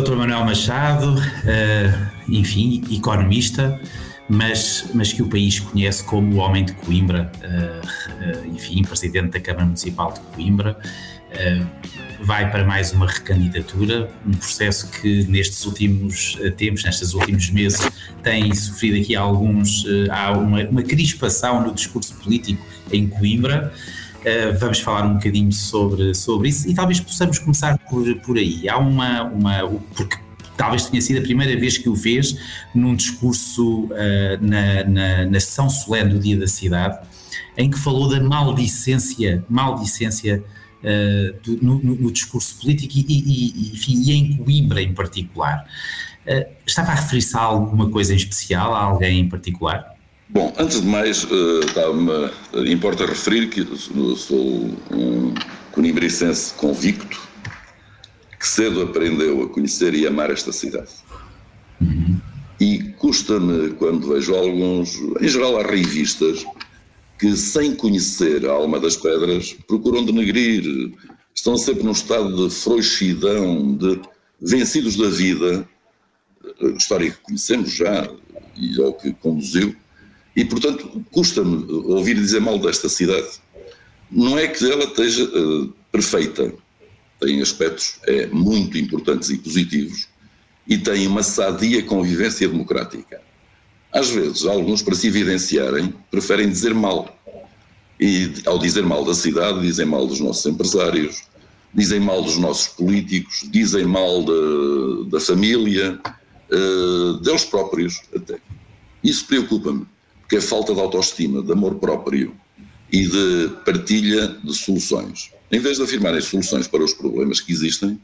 Dr. Manuel Machado, uh, enfim, economista, mas, mas que o país conhece como o homem de Coimbra, uh, uh, enfim, presidente da Câmara Municipal de Coimbra. vai para mais uma recandidatura, um processo que nestes últimos tempos, nestes últimos meses, tem sofrido aqui alguns. há uma, uma crispação no discurso político em Coimbra. Uh, vamos falar um bocadinho sobre, sobre isso e talvez possamos começar por, por aí. Há uma, uma. Porque talvez tenha sido a primeira vez que o fez num discurso uh, na, na, na sessão solene do Dia da Cidade, em que falou da maldicência, maldicência uh, do, no, no, discurso político e, e, e, enfim, e em Coimbra em particular. estava a referir-se a alguma coisa em especial, a alguém em particular? Bom, antes de mais, uh, importa referir que sou um conimbricense convicto que cedo aprendeu a conhecer e amar esta cidade. Uhum. E custa-me quando vejo alguns, em geral há revistas, que sem conhecer a alma das pedras procuram denegrir, estão sempre num estado de frouxidão, de vencidos da vida, história que conhecemos já e ao que conduziu, e, portanto, custa-me ouvir dizer mal desta cidade. Não é que ela esteja uh, perfeita, tem aspectos é, muito importantes e positivos, e tem uma sadia convivência democrática. Às vezes, alguns, para se evidenciarem, preferem dizer mal. E, ao dizer mal da cidade, dizem mal dos nossos empresários, dizem mal dos nossos políticos, dizem mal da, da família, uh, deles próprios até. Isso preocupa-me que é falta de autoestima, de amor próprio e de partilha de soluções. Em vez de afirmarem soluções para os problemas que existem,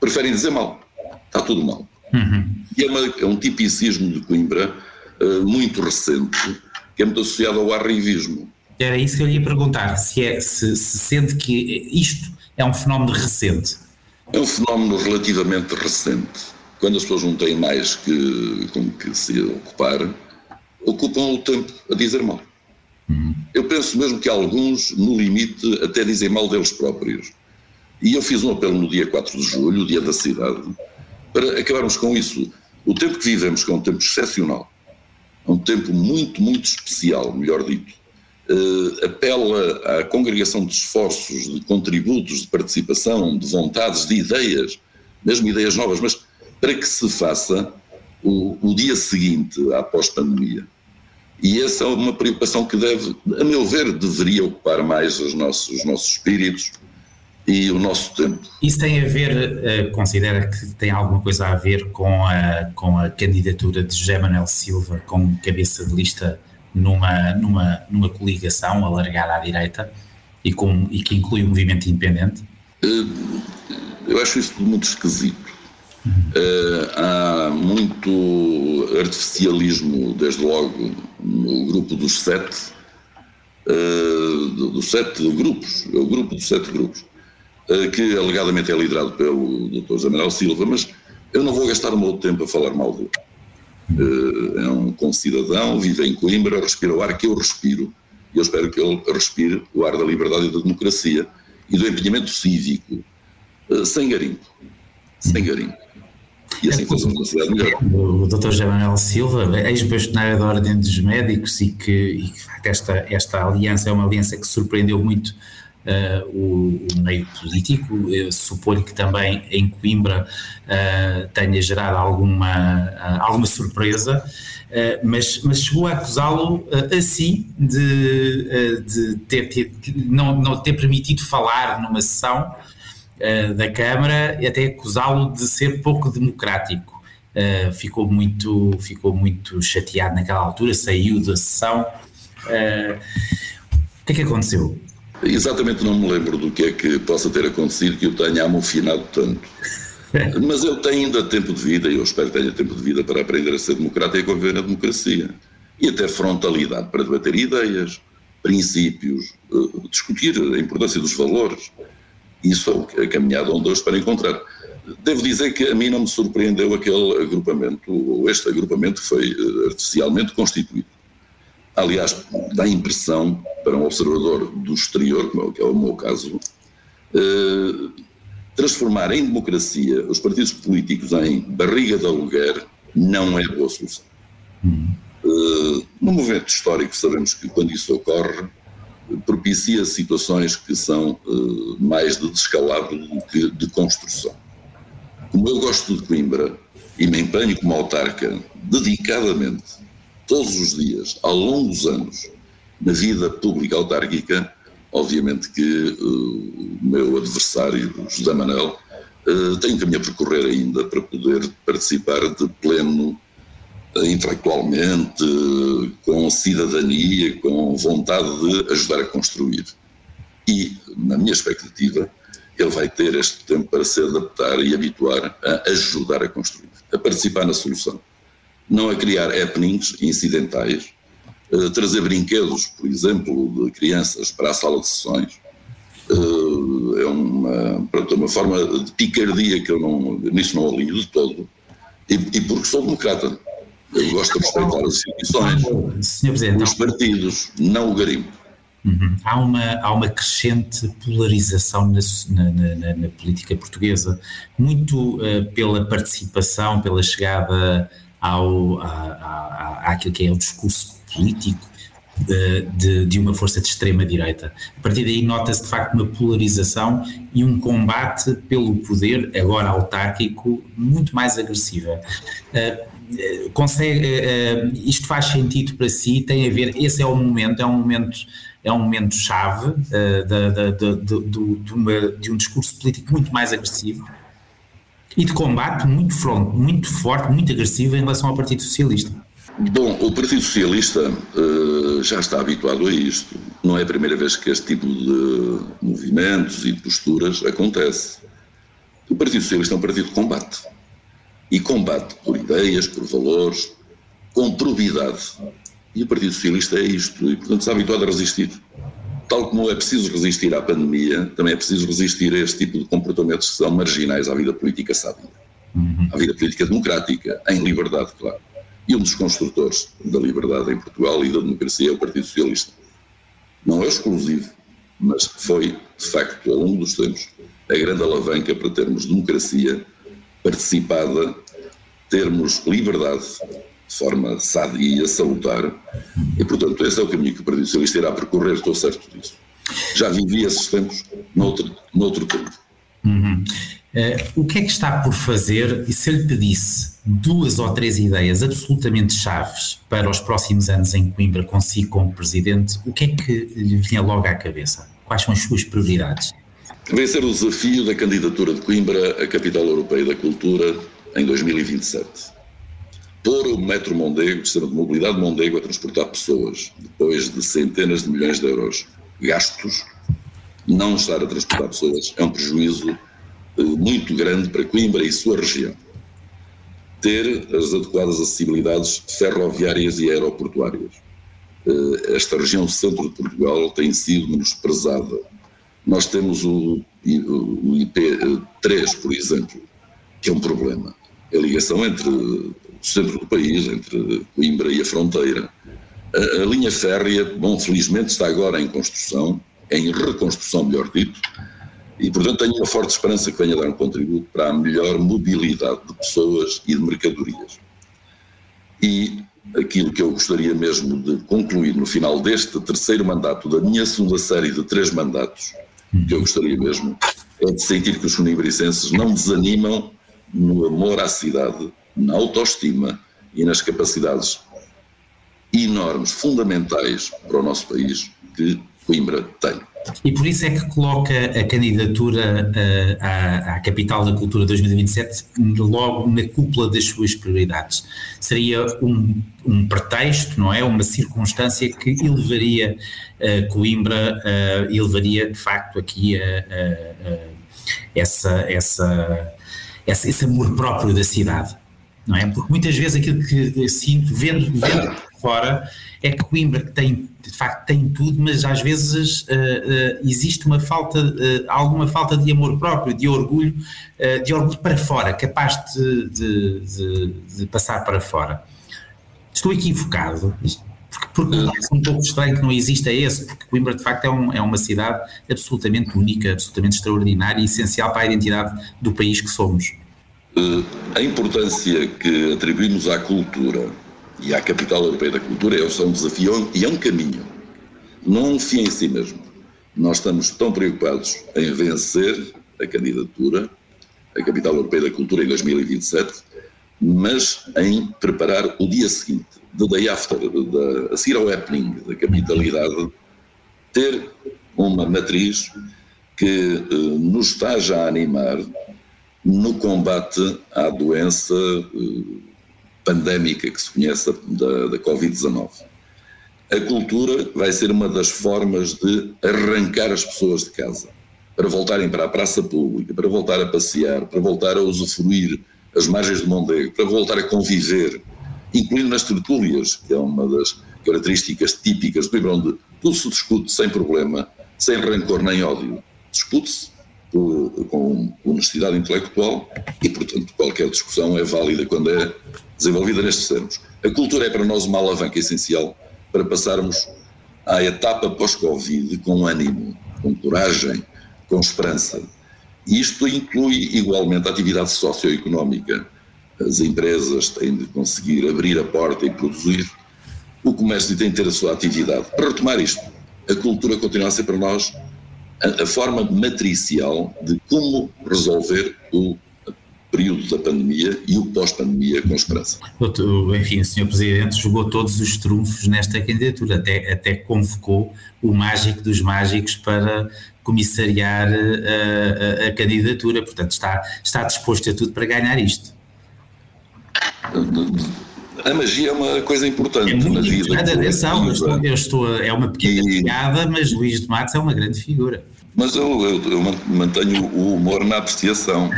preferem dizer mal. Está tudo mal. Uhum. E é, uma, é, um tipicismo de Coimbra uh, muito recente, que é muito associado ao arrivismo. Era isso que eu ia perguntar, se, é, se, se sente que isto é um fenómeno recente. É um fenómeno relativamente recente. Quando as pessoas não têm mais que, com que se ocupar, ocupam o tempo a dizer mal. Eu penso mesmo que alguns, no limite, até dizem mal deles próprios. E eu fiz um apelo no dia 4 de julho, o dia da cidade, para acabarmos com isso. O tempo que vivemos, que é um tempo excepcional, é um tempo muito, muito especial, melhor dito, uh, apela à congregação de esforços, de contributos, de participação, de vontades, de ideias, mesmo ideias novas, mas para que se faça o, o dia seguinte à pós-pandemia. E essa é uma preocupação que deve, a meu ver, deveria ocupar mais os nossos, os nossos espíritos e o nosso tempo. Isso tem a ver, uh, considera que tem alguma coisa a ver com a, com a candidatura de José Manuel Silva como cabeça de lista numa, numa, numa coligação alargada à direita e, com, e que inclui o movimento independente? Uh, eu acho isso muito esquisito. Uh, há muito artificialismo, desde logo, no grupo dos sete, uh, dos sete grupos, é o grupo dos sete grupos, uh, que alegadamente é liderado pelo Dr. Zé Silva, mas eu não vou gastar o meu tempo a falar mal dele. é um concidadão, vive em Coimbra, respira o ar que eu respiro, e eu espero que ele respire o ar da liberdade e da democracia e do empenhamento cívico, sem garimpo. Sem garimpo. E assim fazemos uma cidade melhor. O Dr. José Manuel Silva, ex-bastonário da Ordem dos Médicos, e que, e que esta, esta aliança é uma aliança que surpreendeu muito uh, o, o, meio político. Eu suponho que também em Coimbra uh, tenha gerado alguma, uh, alguma surpresa. mas, mas chegou a acusá-lo assim de, de ter, ter, não, não ter permitido falar numa sessão uh, da Câmara e até acusá-lo de ser pouco democrático. Uh, ficou, muito, ficou muito chateado naquela altura, saiu da sessão. Uh, o que é que aconteceu? Exatamente não me lembro do que é que possa ter acontecido que eu tenha amofinado tanto. Mas eu tenho ainda tempo de vida, e eu espero que tenha tempo de vida para aprender a ser democrata e a conviver na democracia. E até frontalidade para debater ideias, princípios, discutir a importância dos valores. Isso é a caminhada onde eu espero encontrar. Devo dizer que a mim não me surpreendeu aquele agrupamento, ou este agrupamento foi eh, artificialmente constituído. Aliás, dá a impressão, para um observador do exterior, como é o meu caso, eh, transformar em democracia os partidos políticos em barriga de aluguer não é boa solução. Uh, no momento histórico, sabemos que quando isso ocorre, propicia situações que são uh, mais de descalabro do que de construção. Como eu gosto de Coimbra e me empenho como autarca dedicadamente, todos os dias, ao longo dos anos, na vida pública autárquica, obviamente que uh, o meu adversário, José Manel, uh, tem um caminho a percorrer ainda para poder participar de pleno intelectualmente, com cidadania, com vontade de ajudar a construir. E, na minha expectativa, ele vai ter este tempo para se adaptar e habituar a ajudar a construir, a participar na solução. Não a criar happenings incidentais, trazer brinquedos, por exemplo, de crianças para a sala de sessões, uh, é uma, pronto, uma forma de picardia que eu não, nisso não alinho de todo, e, e porque sou democrata. Eu gosto de respeitar as instituições, os partidos, não o garimpo. Uhum. Há, uma, há uma crescente polarização na, na, na, na política portuguesa, muito uh, pela participação, pela chegada ao, a, a, àquilo que é o discurso político de, de, de, uma força de extrema-direita. A partir daí nota-se de facto uma polarização e um combate pelo poder, agora autárquico, muito mais agressiva. Uh, consegue, uh, isto faz sentido para si? Tem a ver, esse é o momento, é um momento, é um momento chave uh, de, de, de, uma, de um discurso político muito mais agressivo e de combate muito, front, muito forte, muito agressivo em relação ao Partido Socialista. Bom, o Partido Socialista uh, já está habituado a isto. Não é a primeira vez que este tipo de movimentos e de posturas acontece. O Partido Socialista é um partido de combate. E combate por ideias, por valores, com probidade. E o Partido Socialista é isto. E, portanto, está habituado a resistir. Tal como é preciso resistir à pandemia, também é preciso resistir a este tipo de comportamentos que são marginais à vida política sábia. Uhum. À vida política democrática, em liberdade, claro. E um dos construtores da liberdade em Portugal e da democracia é o Partido Socialista. Não é exclusivo, mas foi, de facto, ao longo dos tempos, a grande alavanca para termos democracia participada, termos liberdade de forma sadia, salutar, e, portanto, esse é o caminho que o Partido Socialista irá percorrer, estou certo disso. Já vivi esses tempos noutro, noutro tempo. Uhum. Uh, o que é que está por fazer e se eu lhe pedisse duas ou três ideias absolutamente chaves para os próximos anos em Coimbra consigo como presidente, o que é que lhe vinha logo à cabeça? Quais são as suas prioridades? Vencer o desafio da candidatura de Coimbra à Capital Europeia da Cultura em 2027. Pôr o metro Mondego, o sistema de mobilidade Mondego, a transportar pessoas, depois de centenas de milhões de euros gastos, não estar a transportar pessoas é um prejuízo eh, muito grande para Coimbra e sua região. Ter as adequadas acessibilidades ferroviárias e aeroportuárias. Eh, esta região centro de Portugal tem sido menosprezada. Nós temos o, o IP3, por exemplo, que é um problema. A ligação entre o centro do país, entre Coimbra e a fronteira. A, a linha férrea, bom, felizmente está agora em construção, em reconstrução, melhor dito, e, portanto, tenho uma forte esperança que venha dar um contributo para a melhor mobilidade de pessoas e de mercadorias. E aquilo que eu gostaria mesmo de concluir no final deste terceiro mandato, da minha segunda série de três mandatos, que eu gostaria mesmo, é de sentir que os funimbricenses não desanimam no amor à cidade, na autoestima e nas capacidades enormes, fundamentais para o nosso país que Coimbra tem. E por isso é que coloca a candidatura uh, à, à, Capital da Cultura 2027 logo na cúpula das suas prioridades. Seria um, um pretexto, não é? Uma circunstância que elevaria uh, Coimbra, uh, elevaria de facto aqui essa, essa, essa, esse amor próprio da cidade, não é? Porque muitas vezes aquilo que sinto, vendo, vendo fora, é que Coimbra tem de facto tem tudo, mas às vezes uh, uh, existe uma falta, uh, alguma falta de amor próprio, de orgulho, de orgulho para fora, capaz de, de, de, de, passar para fora. Estou equivocado, porque Porque é um pouco estranho que não exista esse, porque Coimbra de facto é, um, é uma cidade absolutamente única, absolutamente extraordinária e essencial para a identidade do país que somos. Uh, a importância que atribuímos à cultura e à capital europeia da cultura é um desafio e é um caminho, não um fim em si mesmo. Nós estamos tão preocupados em vencer a candidatura a capital europeia da cultura em 2027, mas em preparar o dia seguinte, the day after, de, a seguir ao happening da capitalidade, ter uma matriz que eh, nos está já a animar no combate à doença eh, pandémica que se conhece da, da Covid-19. A cultura vai ser uma das formas de arrancar as pessoas de casa, para voltarem para a praça pública, para voltar a passear, para voltar a usufruir as margens do Mondego, para voltar a conviver, incluindo nas tertúlias, que é uma das características típicas do livro, onde tudo se discute sem problema, sem rancor nem ódio. Discute-se com honestidade intelectual e, portanto, qualquer discussão é válida quando é desenvolvida nestes termos. A cultura é para nós uma alavanca essencial para passarmos à etapa pós-Covid com ânimo, com coragem, com esperança. Isto inclui igualmente a atividade socioeconómica. As empresas têm de conseguir abrir a porta e produzir, o comércio tem de ter a sua atividade. Para retomar isto, a cultura continua a ser para nós a, a forma matricial de como resolver o período da pandemia e o pós-pandemia com esperança. Enfim, o Sr. Presidente jogou todos os trunfos nesta candidatura, até, até convocou o mágico dos mágicos para comissariar a, a, a candidatura, portanto está, está disposto a tudo para ganhar isto. A magia é uma coisa importante é na vida. Atenção, eu estou, eu estou, é uma pequena e... piada, mas Luís de Matos é uma grande figura. Mas eu, eu, eu mantenho o humor na apreciação.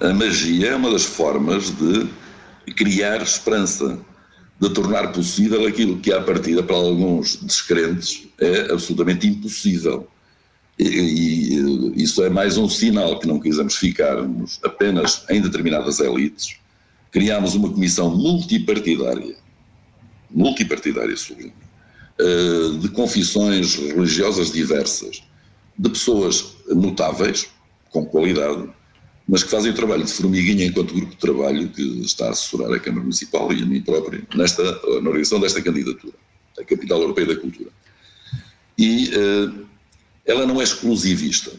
A magia é uma das formas de criar esperança, de tornar possível aquilo que, à partida, para alguns descrentes, é absolutamente impossível. E, e, isso é mais um sinal que não quisemos ficarmos apenas em determinadas elites. Criámos uma comissão multipartidária, multipartidária, sublinho, eh, de confissões religiosas diversas, de pessoas notáveis, com qualidade, mas que fazem o trabalho de formiguinha enquanto grupo de trabalho que está a assessorar a Câmara Municipal e a mim próprio nesta, na organização desta candidatura, a Capital Europeia da Cultura. E uh, ela não é exclusivista.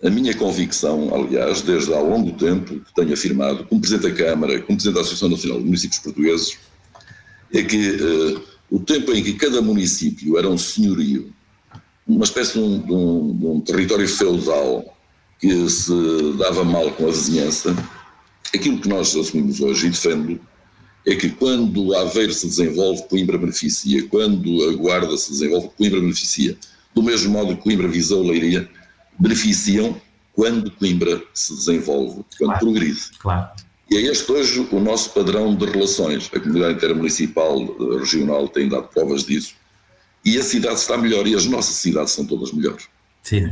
A minha convicção, aliás, desde há longo tempo que tenho afirmado, como Presidente da Câmara, como Presidente da Associação Nacional de Municípios Portugueses, é que uh, o tempo em que cada município era um senhorio, uma espécie de um, de um, de um território feudal que se dava mal com a vizinhança, aquilo que nós assumimos hoje e defendo é que quando Aveiro se desenvolve, Coimbra beneficia, quando a Guarda se desenvolve, Coimbra beneficia. Do mesmo modo que Coimbra, Viseu, Leiria beneficiam quando Coimbra se desenvolve, quando claro, progride. Claro. E é este hoje o nosso padrão de relações. A comunidade intermunicipal, eh, regional, tem dado provas disso. E a cidade está melhor e as nossas cidades são todas melhores. Sim.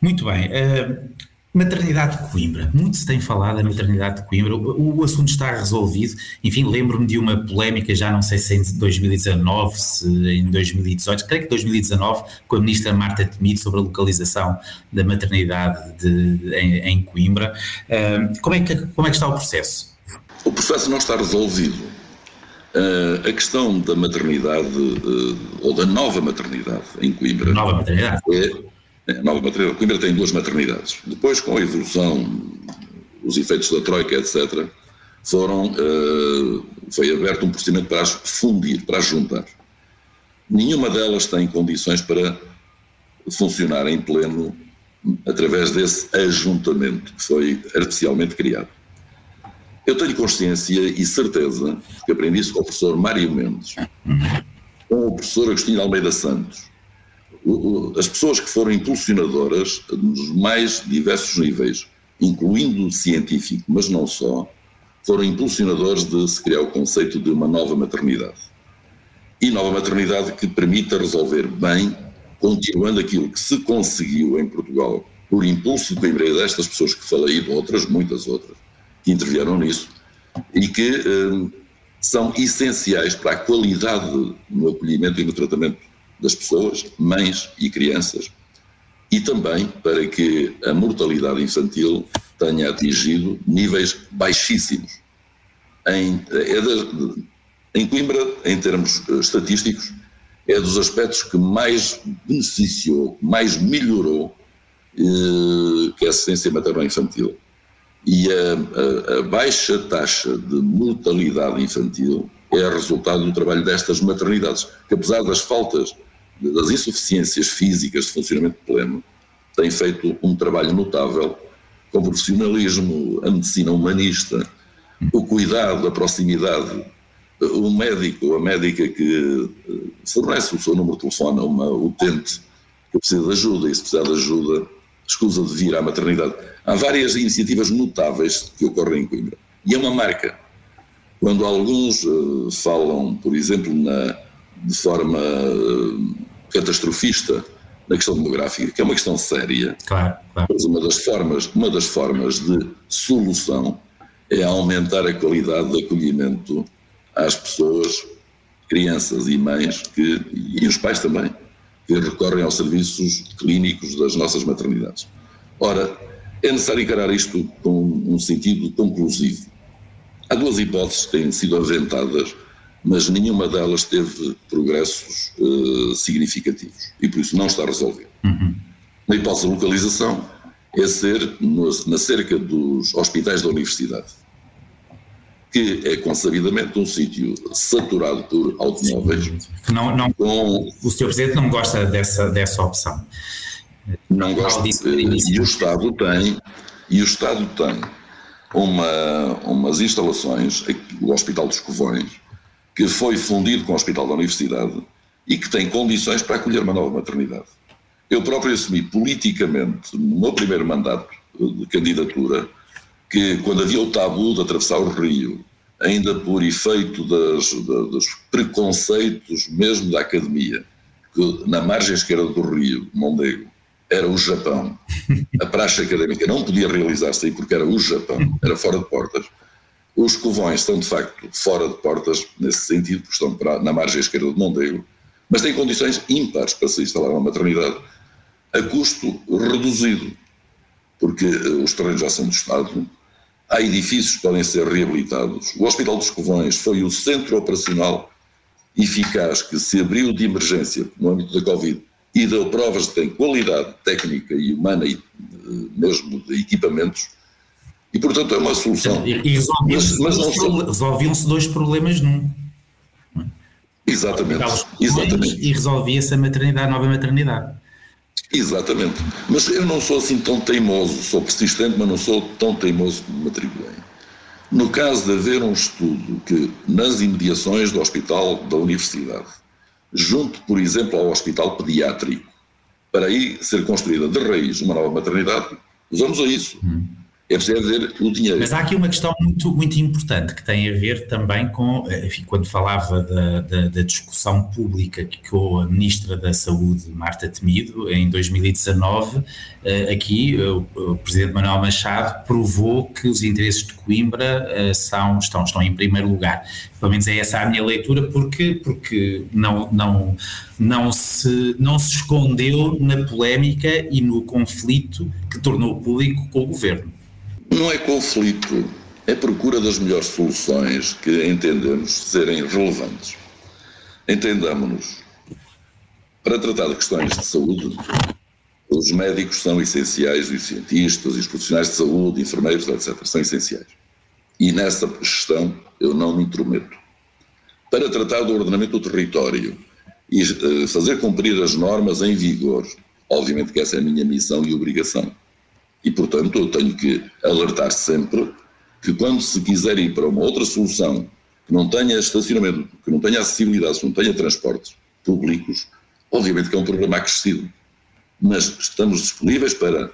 Muito bem. Uh, maternidade de Coimbra. Muito se tem falado da maternidade de Coimbra. O, o assunto está resolvido. Enfim, lembro-me de uma polémica, já não sei se em 2019, se em 2018, creio que 2019, com a ministra Marta Temido sobre a localização da maternidade de, em, em, Coimbra. Uh, como, é que, como é que está o processo? O processo não está resolvido. Uh, a questão da maternidade, uh, ou da nova maternidade em Coimbra. Nova maternidade. É, nova maternidade. Coimbra tem duas maternidades. Depois, com a evolução, os efeitos da Troika, etc., foram, uh, foi aberto um procedimento para as fundir, para as juntar. Nenhuma delas tem condições para funcionar em pleno através desse ajuntamento que foi artificialmente criado. Eu tenho consciência e certeza, que aprendi isso com o professor Mário Mendes, com o professor Agostinho Almeida Santos, as pessoas que foram impulsionadoras nos mais diversos níveis, incluindo o científico, mas não só, foram impulsionadores de se criar o conceito de uma nova maternidade. E nova maternidade que permita resolver bem, continuando aquilo que se conseguiu em Portugal, por impulso de Coimbra destas pessoas que falei e de outras, muitas outras, que intervieram nisso, e que eh, são essenciais para a qualidade no acolhimento e no tratamento das pessoas, mães e crianças, e também para que a mortalidade infantil tenha atingido níveis baixíssimos. Em, é de, em Coimbra, em termos eh, estatísticos, é dos aspectos que mais beneficiou, mais melhorou eh, que a assistência materno-infantil. E a, a, a, baixa taxa de mortalidade infantil é resultado do trabalho destas maternidades, que apesar das faltas, das insuficiências físicas de funcionamento pleno, têm feito um trabalho notável com profissionalismo, a medicina humanista, o cuidado, a proximidade. O médico, a médica que eh, fornece o seu número de telefone a uma utente que precisa de ajuda e se precisar de ajuda, escusa de vir à maternidade. Há várias iniciativas notáveis que ocorrem em Coimbra. E é uma marca. Quando alguns uh, falam, por exemplo, na, de forma uh, catastrofista na questão demográfica, que é uma questão séria, claro, claro. mas uma das formas, uma das formas de solução é aumentar a qualidade de acolhimento às pessoas, crianças e mães, que, e os pais também, que recorrem aos serviços clínicos das nossas maternidades. Ora, é necessário encarar isto com um sentido conclusivo. Há duas hipóteses que têm sido aventadas mas nenhuma delas teve progressos uh, significativos e por isso não está resolvido. Uhum. Na hipótese de localização, é ser no, na cerca dos hospitais da universidade, que é consabidamente um sítio saturado por automóveis. Não, não, com, o Sr. Presidente não gosta dessa, dessa opção. Não gosta, e o Estado tem, e o Estado tem uma, umas instalações, o Hospital dos Covões, que foi fundido com o Hospital da Universidade e que tem condições para acolher uma nova maternidade. Eu próprio assumi politicamente, no meu primeiro mandato de candidatura, que quando havia o tabu de atravessar o rio, ainda por efeito das, dos preconceitos mesmo da academia, que na margem esquerda do rio, Mondego, era o Japão. A praxe académica não podia realizar-se aí porque era o Japão, era fora de portas. Os covões estão, de facto, fora de portas, nesse sentido, porque estão para, na margem esquerda do Mondego, mas têm condições ímpares para se instalar uma maternidade a custo reduzido, porque eh, os terrenos já são do Estado, há edifícios que podem ser reabilitados. O Hospital dos Covões foi o centro operacional eficaz que se abriu de emergência no âmbito da Covid e deu provas de que tem qualidade técnica e humana e eh, mesmo de equipamentos e, portanto, é uma solução. E, resolviam-se dois problemas num. Exatamente. Exatamente. E resolvia-se a maternidade, a nova maternidade. Exatamente. Mas eu não sou assim tão teimoso, sou persistente, mas não sou tão teimoso como me atribuem. No caso de haver um estudo que, nas imediações do hospital da universidade, junto, por exemplo, ao hospital pediátrico, para aí ser construída de raiz uma nova maternidade, vamos a isso. Hum é ver o dinheiro. Mas há aqui uma questão muito, muito importante que tem a ver também com, enfim, quando falava da, da, da discussão pública que a Ministra da Saúde, Marta Temido, em 2019, eh, aqui o Presidente Manuel Machado provou que os interesses de Coimbra eh, são, estão, estão em primeiro lugar. Pelo menos é essa a minha leitura, porque, porque não, não, não, se, não se escondeu na polémica e no conflito que tornou público com o Governo. Não é conflito, é procura das melhores soluções que entendemos serem relevantes. Entendamos-nos. Para tratar de questões de saúde, os médicos são essenciais, os cientistas, os profissionais de saúde, enfermeiros, etc., são essenciais. E nessa gestão eu não me intrometo. Para tratar do ordenamento do território e eh, fazer cumprir as normas em vigor, obviamente que essa é a minha missão e obrigação. E, portanto, eu tenho que alertar sempre que quando se quiser ir para uma outra solução que não tenha estacionamento, que não tenha acessibilidade, que não tenha transportes públicos, obviamente que é um problema acrescido. Mas estamos disponíveis para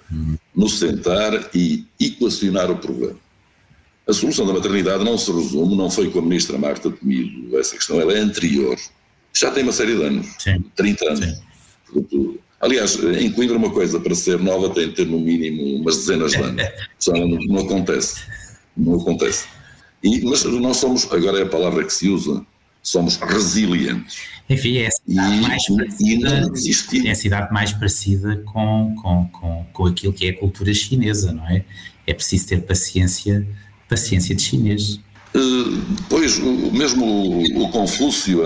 nos sentar e equacionar o problema. A solução da maternidade não se resume, não foi com a ministra Marta Temido essa questão, ela é anterior. Já tem uma série de anos, Sim. 30 anos. Portanto, Aliás, em Coimbra uma coisa, para ser nova tem de ter no mínimo umas dezenas de anos. Só não, não acontece. Não acontece. E, mas nós somos, agora é a palavra que se usa, somos resilientes. Enfim, é a cidade, e, mais, parecida, é a cidade mais parecida com, com, com, com aquilo que é a cultura chinesa, não é? É preciso ter paciência, paciência de chinês. Uh, pois, o, mesmo o, o Confúcio,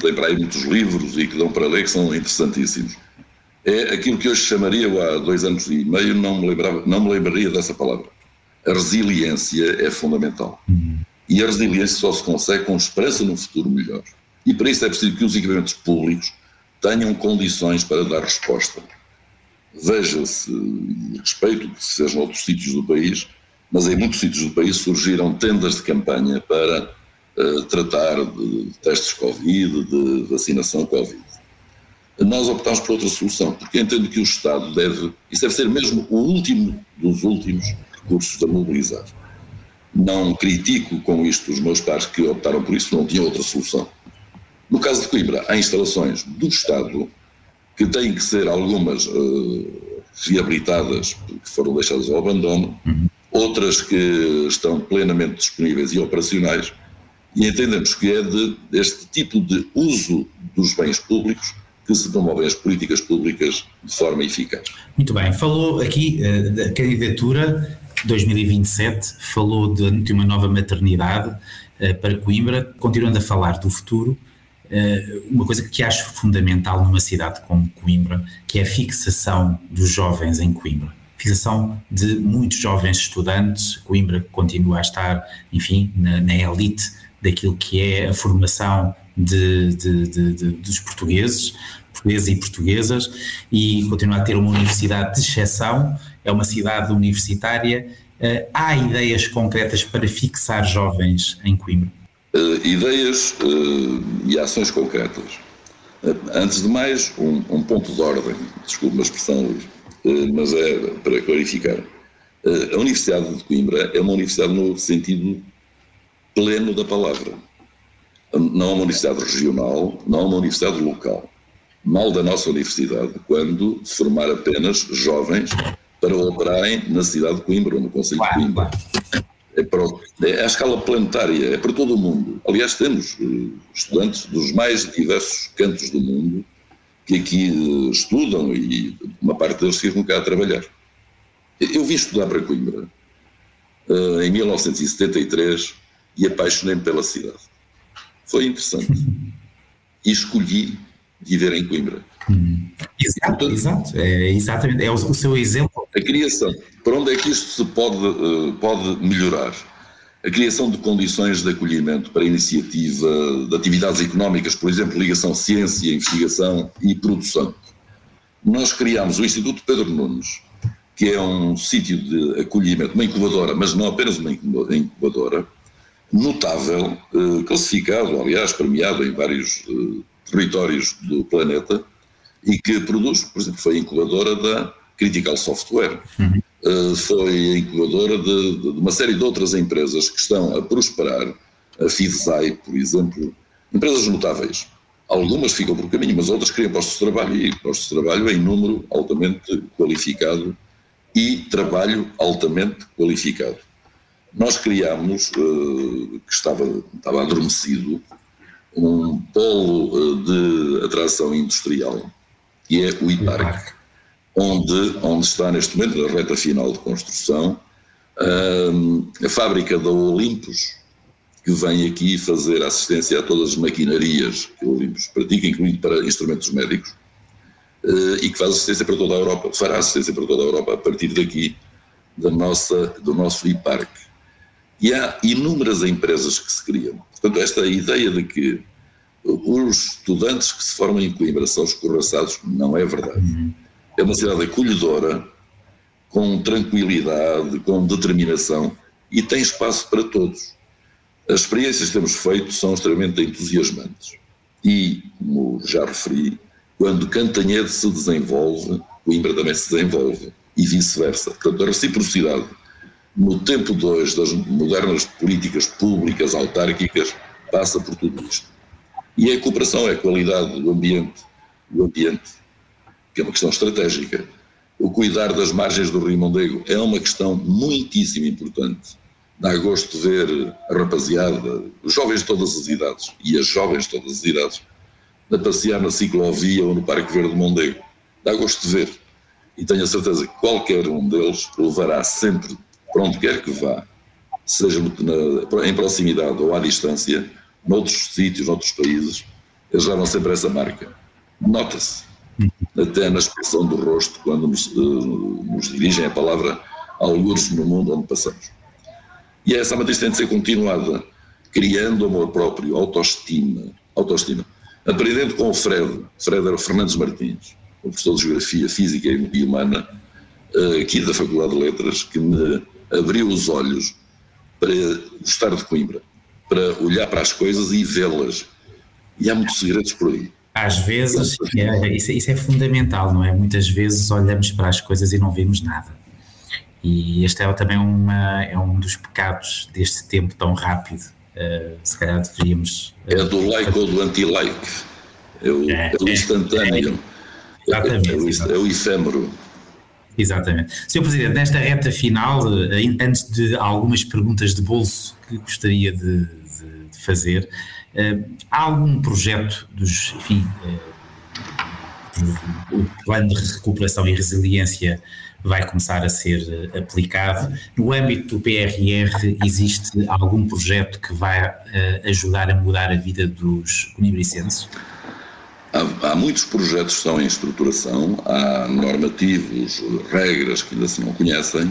tem para aí muitos livros e que dão para ler que são interessantíssimos. É aquilo que hoje chamaria, há dois anos e meio, não me, lembrava, não me lembraria dessa palavra. A resiliência é fundamental. Uhum. E a resiliência só se consegue com esperança num futuro melhor. E para isso é preciso que os equipamentos públicos tenham condições para dar resposta. Veja-se, respeito que sejam outros sítios do país, mas em muitos sítios do país surgiram tendas de campanha para uh, tratar de testes Covid, de vacinação Covid. Nós optámos por outra solução, porque entendo que o Estado deve, isso deve ser mesmo o último dos últimos recursos a mobilizar. Não critico com isto os meus pares que optaram por isso, não tinham outra solução. No caso de Coimbra, há instalações do Estado que têm que ser algumas uh, reabilitadas, porque foram deixadas ao abandono, uhum. outras que estão plenamente disponíveis e operacionais, e entendemos que é de, deste tipo de uso dos bens públicos que se promovem as políticas públicas de forma eficaz. Muito bem, falou aqui uh, da candidatura 2027, falou de, de uma nova maternidade uh, para Coimbra, continuando a falar do futuro, uh, uma coisa que acho fundamental numa cidade como Coimbra, que é a fixação dos jovens em Coimbra. Fixação de muitos jovens estudantes, Coimbra continua a estar, enfim, na, na elite daquilo que é a formação de, de, de, dos portugueses, portugueses e portuguesas, e continua a ter uma universidade de exceção, é uma cidade universitária. Uh, há ideias concretas para fixar jovens em Coimbra? Uh, ideias uh, e ações concretas. antes de mais, um, um, ponto de ordem, desculpe uma expressão, Luís, mas é para clarificar. a Universidade de Coimbra é uma universidade no sentido pleno da palavra não é uma universidade regional, não é uma universidade local. Mal da nossa universidade quando formar apenas jovens para operarem na cidade de Coimbra, ou no Conselho de Coimbra. É, para, é a escala planetária, é para todo o mundo. Aliás, temos eh, estudantes dos mais diversos cantos do mundo que aqui eh, estudam e uma parte deles ficam cá a trabalhar. Eu vim estudar para Coimbra eh, em 1973 e apaixonei-me pela cidade. Foi interessante. E escolhi viver em Coimbra. Hum. Exato, exato. É, exatamente. É o, o, seu exemplo. A criação. Para onde é que isto se pode, uh, pode melhorar? A criação de condições de acolhimento para a iniciativa de atividades económicas, por exemplo, ligação ciência, investigação e produção. Nós criámos o Instituto Pedro Nunes, que é um sítio de acolhimento, uma incubadora, mas não apenas uma incubadora, notável, eh, classificado, aliás, premiado em vários eh, territórios do planeta e que produz, por exemplo, foi a incubadora da Critical Software, uhum. Eh, foi a incubadora de, de, uma série de outras empresas que estão a prosperar, a Fidzai, por exemplo, empresas notáveis. Algumas ficam por caminho, mas outras criam postos de trabalho e postos de trabalho em número altamente qualificado e trabalho altamente qualificado. Nós criámos, uh, que estava, estava adormecido, um polo uh, de atração industrial, que é o IPARC, onde, onde está neste momento, na reta final de construção, uh, a fábrica da Olympus, que vem aqui fazer assistência a todas as maquinarias que o Olympus pratica, incluindo para instrumentos médicos, e que faz assistência para toda a Europa, fará assistência para toda a Europa a partir daqui, da nossa, do nosso IPARC. E há inúmeras empresas que se criam. Portanto, esta ideia de que os estudantes que se formam em Coimbra são escorraçados não é verdade. É uma cidade acolhedora, com tranquilidade, com determinação e tem espaço para todos. As experiências que temos feito são extremamente entusiasmantes. E, como já referi, quando Cantanhede se desenvolve, Coimbra também se desenvolve e vice-versa. Portanto, a reciprocidade no tempo de hoje das modernas políticas públicas autárquicas, passa por tudo isto. E a cooperação é a qualidade do ambiente, do ambiente, que é uma questão estratégica. O cuidar das margens do Rio Mondego é uma questão muitíssimo importante. dá gosto de ver a rapaziada, os jovens de todas as idades e as jovens de todas as idades, a passear na ciclovia ou no Parque Verde de Mondego. Dá gosto de ver. E tenho a certeza que qualquer um deles levará sempre, para onde quer que vá, seja na, em proximidade ou à distância, noutros sítios, noutros países, eles levam sempre essa marca. Nota-se, até na expressão do rosto, quando nos, uh, nos dirigem a palavra alguns no mundo onde passamos. E essa matriz tem de ser continuada, criando amor próprio, autoestima, autoestima. Aprendendo com o Fred, Fred era o Fernandes Martins, o professor de Geografia Física e Humana, eh, aqui da Faculdade de Letras, que me abriu os olhos para gostar de Coimbra, para olhar para as coisas e vê-las. E há muitos segredos por aí. Às vezes, é, isso, isso, é fundamental, não é? Muitas vezes olhamos para as coisas e não vemos nada. E este é também uma, é um dos pecados deste tempo tão rápido. Uh, se calhar deveríamos. Uh, é do like ou do anti-like. É o, é, é o instantâneo. É, é, o, é o efêmero. Exatamente. Sr. Presidente, nesta reta final, eh, antes de algumas perguntas de bolso que gostaria de, de, de fazer, há algum projeto dos, enfim, o plano de recuperação e resiliência vai começar a ser eh, aplicado. No âmbito do PRR, existe algum projeto que vai ajudar a mudar a vida dos coimbricenses? Há, há, muitos projetos que estão em estruturação, há normativos, regras que ainda se não conhecem,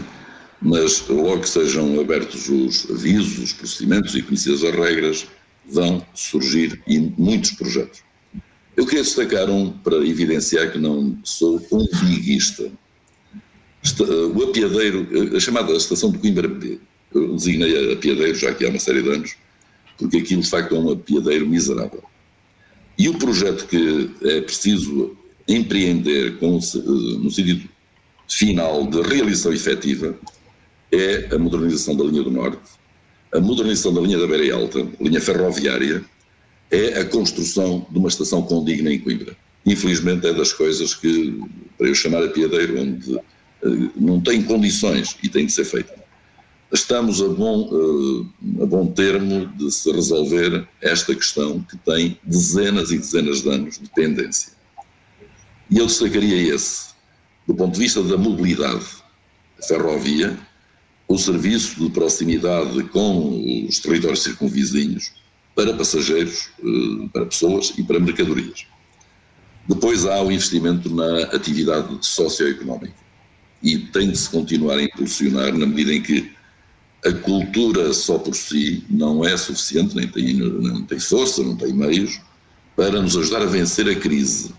mas logo que sejam abertos os avisos, os procedimentos e conhecidas as regras, vão surgir muitos projetos. Eu queria destacar um para evidenciar que não sou um biguista o apiadeiro, a chamada estação de Coimbra B, eu designei apiadeiro já aqui há uma série de anos, porque aquilo de facto é um apiadeiro miserável. E o projeto que é preciso empreender com, no sentido final de realização efetiva é a modernização da linha do Norte, a modernização da linha da Beira Alta, linha ferroviária, é a construção de uma estação condigna em Coimbra. Infelizmente é das coisas que, para eu chamar a piadeiro, onde eh, não tem condições e tem de ser feita. Estamos a bom, eh, a bom termo de se resolver esta questão que tem dezenas e dezenas de anos de pendência. E eu destacaria esse, do ponto de vista da mobilidade, a ferrovia, o serviço de proximidade com os territórios circunvizinhos para passageiros, eh, para pessoas e para mercadorias. Depois há o investimento na atividade socioeconómica e tem de se continuar a impulsionar na medida em que a cultura só por si não é suficiente, nem tem, não tem força, não tem meios para nos ajudar a vencer a crise.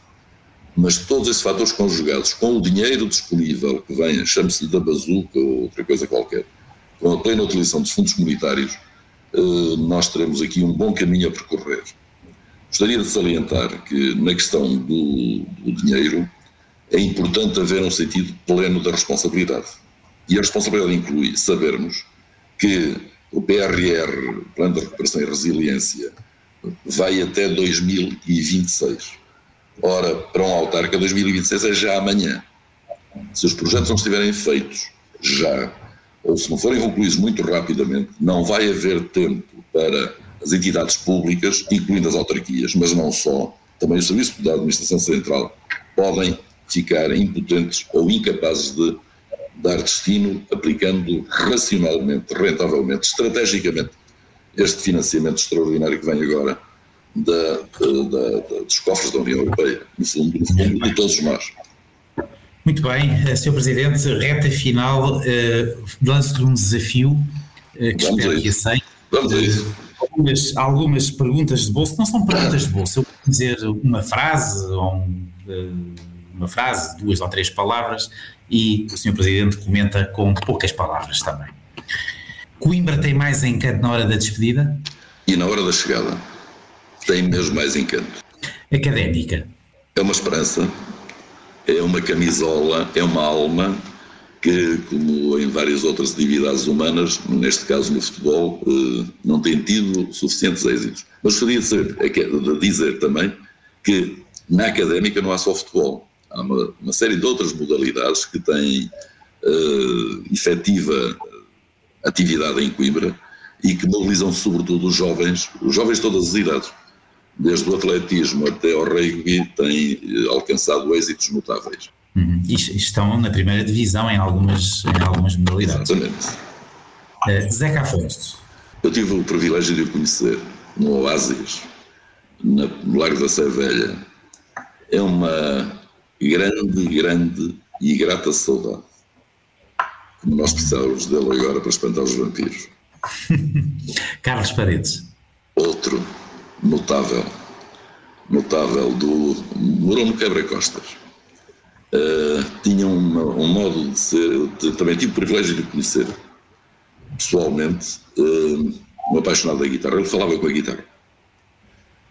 Mas todos esses fatores conjugados com o dinheiro disponível que vem, chame-se da bazuca ou outra coisa qualquer, com a plena utilização dos fundos comunitários, eh, nós teremos aqui um bom caminho a percorrer. Gostaria de salientar que na questão do, do dinheiro, é importante haver um sentido pleno da responsabilidade. E a responsabilidade inclui sabermos que o PRR, Plano de Recuperação e Resiliência, vai até 2026. Ora, para um autarca, 2026 é já amanhã. Se os projetos não estiverem feitos já, ou se não forem concluídos muito rapidamente, não vai haver tempo para as entidades públicas, incluindo as autarquias, mas não só, também o Serviço da Administração Central, podem ficar impotentes ou incapazes de dar destino aplicando racionalmente, rentavelmente, estrategicamente este financiamento extraordinário que vem agora da, da, da, dos cofres da União Europeia, no fundo, no fundo de todos nós. Muito bem, eh, Sr. Presidente, reta final, uh, lanço-lhe um desafio uh, que Vamos espero que aceite. Vamos a isso. Algumas, algumas perguntas de bolso, não são perguntas de bolso, eu vou dizer uma frase ou um, uma frase, duas ou três palavras, e o Sr. Presidente comenta com poucas palavras também. Coimbra tem mais encanto na hora da despedida? E na hora da chegada. Tem mesmo mais encanto. Académica. É uma esperança, é uma camisola, é uma alma que, como em várias outras atividades humanas, neste caso no futebol, eh, não tem tido suficientes êxitos. Mas gostaria de dizer, é de dizer também que na académica não há só futebol há uma, uma série de outras modalidades que têm uh, efetiva atividade em Coimbra e que mobilizam sobretudo os jovens, os jovens de todas as idades. Desde o atletismo até ao rugby têm eh, alcançado êxitos notáveis. Uhum. E estão na primeira divisão em algumas, em algumas modalidades. Exatamente. Uh, Zeca Afonso. Eu tive o privilégio de o conhecer no Oásis, no Largo da Sé Velha. É uma grande, grande e grata saudade. Como nós precisávamos dele agora para espantar os vampiros. Carlos Paredes. Outro notável, notável do. morou no Quebra-Costas. Uh, tinha uma, um modo de ser. Também tive o privilégio de conhecer pessoalmente, uh, um apaixonado da guitarra. Ele falava com a guitarra.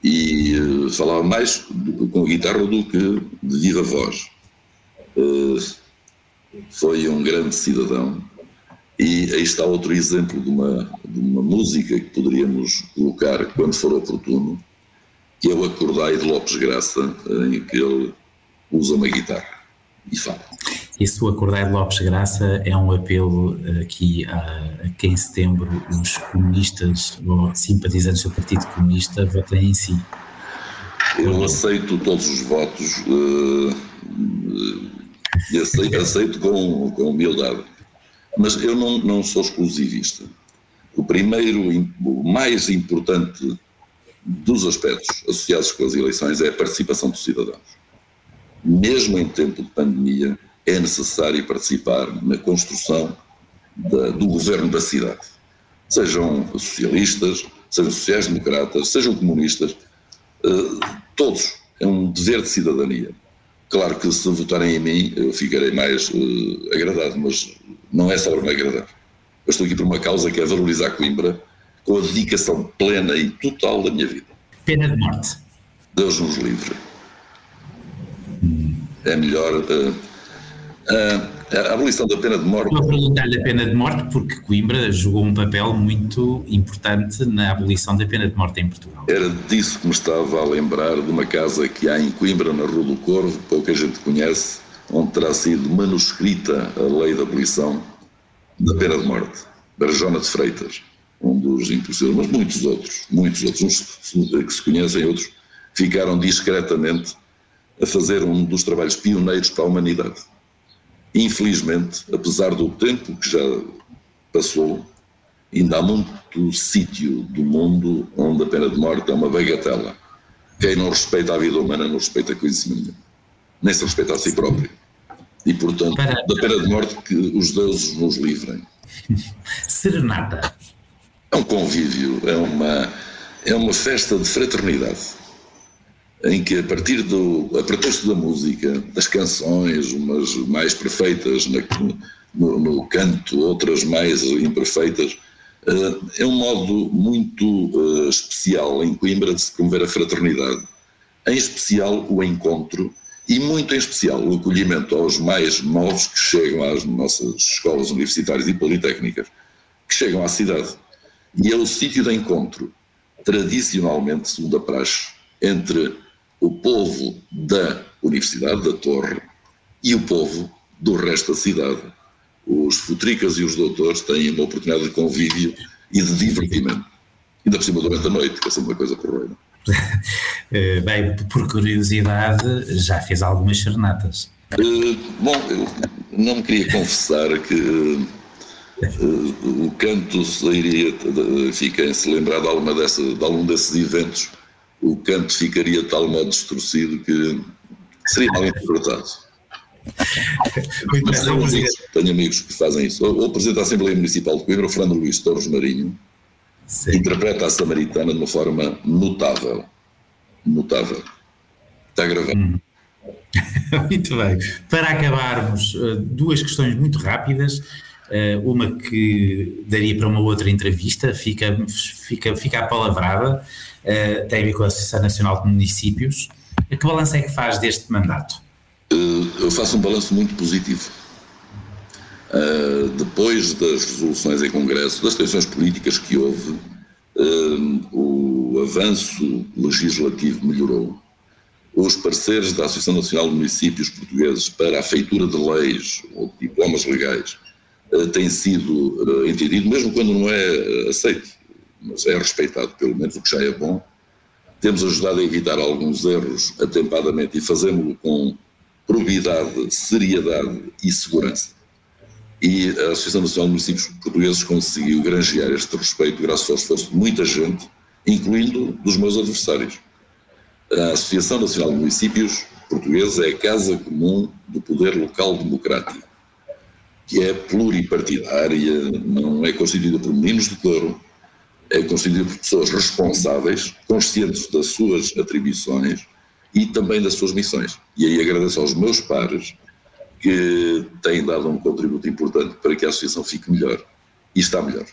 E uh, falava mais com guitarra do que de viva voz. foi um grande cidadão e aí está outro exemplo de uma, de uma música que poderíamos colocar quando for oportuno, que é o Acordai de Lopes Graça, em que ele usa uma guitarra e fala. Esse o Acordai de Lopes Graça é um apelo aqui a, a que em setembro os comunistas ou simpatizantes do Partido Comunista votem em si. Eu aceito todos os votos uh, uh, e aceito, aceito com, com humildade mas eu não, não sou exclusivista. O primeiro, o mais importante dos aspectos associados com as eleições é a participação dos cidadãos. Mesmo em tempo de pandemia, é necessário participar na construção da, do governo da cidade. Sejam socialistas, sejam sociais-democratas, sejam comunistas, eh, todos. É um dever de cidadania. Claro que se votarem em mim, eu ficarei mais uh, agradado, mas não é só para me agradar. Eu estou aqui por uma causa que é valorizar Coimbra com a dedicação plena e total da minha vida. Pena de morte. Deus nos livre. É melhor. Uh, a abolição da pena de morte. Estou a perguntar-lhe a pena de morte porque Coimbra jogou um papel muito importante na abolição da pena de morte em Portugal. Era disso que me estava a lembrar de uma casa que há em Coimbra, na Rua do Corvo, pouca gente conhece, onde terá sido manuscrita a lei da abolição da pena de morte. Barjona de Freitas, um dos impulsores, mas muitos outros, muitos outros, uns que se conhecem, outros ficaram discretamente a fazer um dos trabalhos pioneiros para a humanidade. Infelizmente, apesar do tempo que já passou, ainda há muito sítio do mundo onde a pena de morte é uma bagatela. Quem não respeita a vida humana não respeita coisa nenhuma, nem se respeita a si próprio. E, portanto, Para... da pena de morte que os deuses nos livrem. Serenata. É um convívio, é uma, é uma festa de fraternidade em que a partir do a pretexto da música, das canções, umas mais perfeitas na, no, no, canto, outras mais imperfeitas, uh, é um modo muito uh, especial em Coimbra de se promover a fraternidade, em especial o encontro e muito em especial o acolhimento aos mais novos que chegam às nossas escolas universitárias e politécnicas, que chegam à cidade. E é o sítio de encontro, tradicionalmente, segundo a praxe, entre o povo da Universidade da Torre e o povo do resto da cidade. Os futricas e os doutores têm uma oportunidade de convívio e de divertimento. Ainda por cima durante a noite, que é sempre uma coisa porreira. Eh, bem, por curiosidade, já fez algumas serenatas. Uh, bom, eu não me queria confessar que uh, o canto iria, fiquem-se lembrar de, alguma dessa, de algum desses eventos o canto ficaria de tal modo distorcido que seria mal interpretado. Mas tenho amigos, tenho amigos que fazem isso. O, o Presidente da Assembleia Municipal de Coimbra, o Fernando Luís Torres Marinho, Sim. interpreta a Samaritana de uma forma notável. Notável. Está gravado. Hum. muito bem. Para acabarmos, eh, duas questões muito rápidas. Eh, uma que daria para uma outra entrevista, fica, fica, fica apalavrada uh, tem a ver com a Associação Nacional de Municípios. Que balanço é que faz deste mandato? Uh, eu faço um balanço muito positivo. Uh, depois das resoluções em Congresso, das tensões políticas que houve, uh, o avanço legislativo melhorou. Os parceiros da Associação Nacional de Municípios Portugueses para a feitura de leis ou diplomas legais tem sido entendido, mesmo quando não é aceito, mas é respeitado, pelo menos, o que já é bom. Temos ajudado a evitar alguns erros atempadamente e fazemos-lo com probidade, seriedade e segurança. E a Associação Nacional de Municípios Portugueses conseguiu granjear este respeito graças ao esforço de muita gente, incluindo dos meus adversários. A Associação Nacional de Municípios Portugueses é a casa comum do poder local democrático, que é pluripartidária, não é constituída por meninos de coro, é constituída por pessoas responsáveis, conscientes das suas atribuições e também das suas missões. E aí agradeço aos meus pares que têm dado um contributo importante para que a associação fique melhor e está melhor.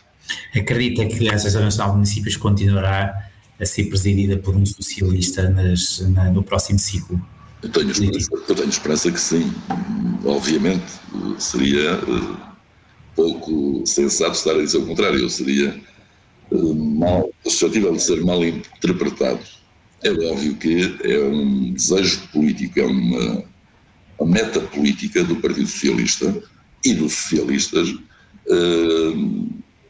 Acredita que a Associação Nacional de Municípios continuará a ser presidida por um socialista nas, na, no próximo ciclo? Eu tenho, esperança, eu tenho esperança que sim. Obviamente, seria eh, pouco sensato estar a dizer o contrário. Eu seria mal, suscetível de ser mal interpretado. É óbvio que é um desejo político, é uma, uma meta política do Partido Socialista e dos socialistas uh,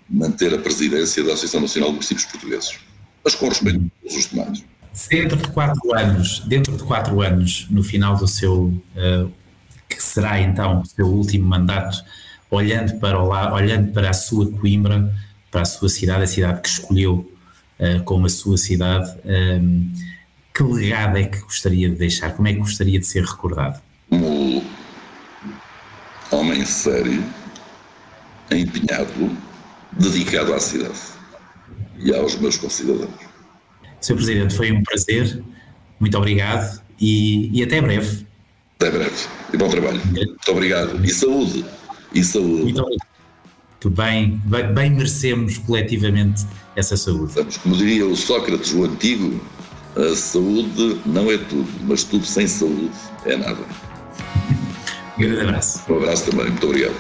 manter a presidência da Associação Nacional de Municípios Portugueses, mas com respeito a todos os demais. Dentro de quatro anos, dentro de quatro anos, no final do seu, uh, que será então o seu último mandato, olhando para, o, olhando para a sua Coimbra, para a sua cidade, a cidade que escolheu uh, como a sua cidade, um, que legado é que gostaria de deixar? Como é que gostaria de ser recordado? Como homem sério, empenhado, dedicado à cidade e aos meus concidadãos. Sr. Presidente, foi um prazer, muito obrigado e, e até breve. Até breve e bom trabalho. Muito obrigado e saúde. E saúde. Muito obrigado. Muito bem, bem, bem merecemos coletivamente essa saúde. Como diria o Sócrates, o antigo, a saúde não é tudo, mas tudo sem saúde é nada. Um grande abraço. Um abraço também, muito obrigado.